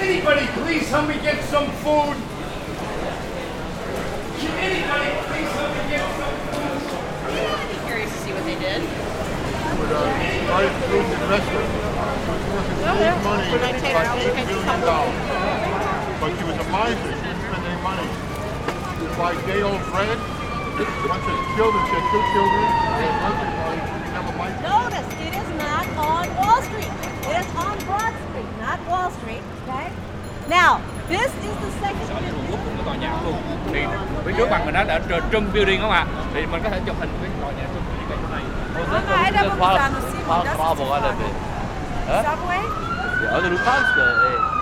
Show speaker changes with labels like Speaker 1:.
Speaker 1: food. Can anybody please help me get some food?
Speaker 2: Yeah, I'd be curious to see what they did.
Speaker 1: With a private food investor. She was worth huge money,
Speaker 2: Would I take her out?
Speaker 1: like
Speaker 2: Can I
Speaker 1: eight
Speaker 2: just
Speaker 1: million
Speaker 2: come?
Speaker 1: dollars. But she was a miser. She didn't spend any money. She would buy day old bread. Once his children, she had two children. They had birthday parties. She became a
Speaker 3: Now, this is the second sở hữu quốc
Speaker 4: của tòa nhà luôn oh, thì phía trước bằng mình đó đã Trump Building không ạ thì mình có thể chụp hình với tòa nhà Trump Building này
Speaker 5: ờ,
Speaker 6: à?
Speaker 5: Subway?
Speaker 6: Ja, also du kannst. Ey.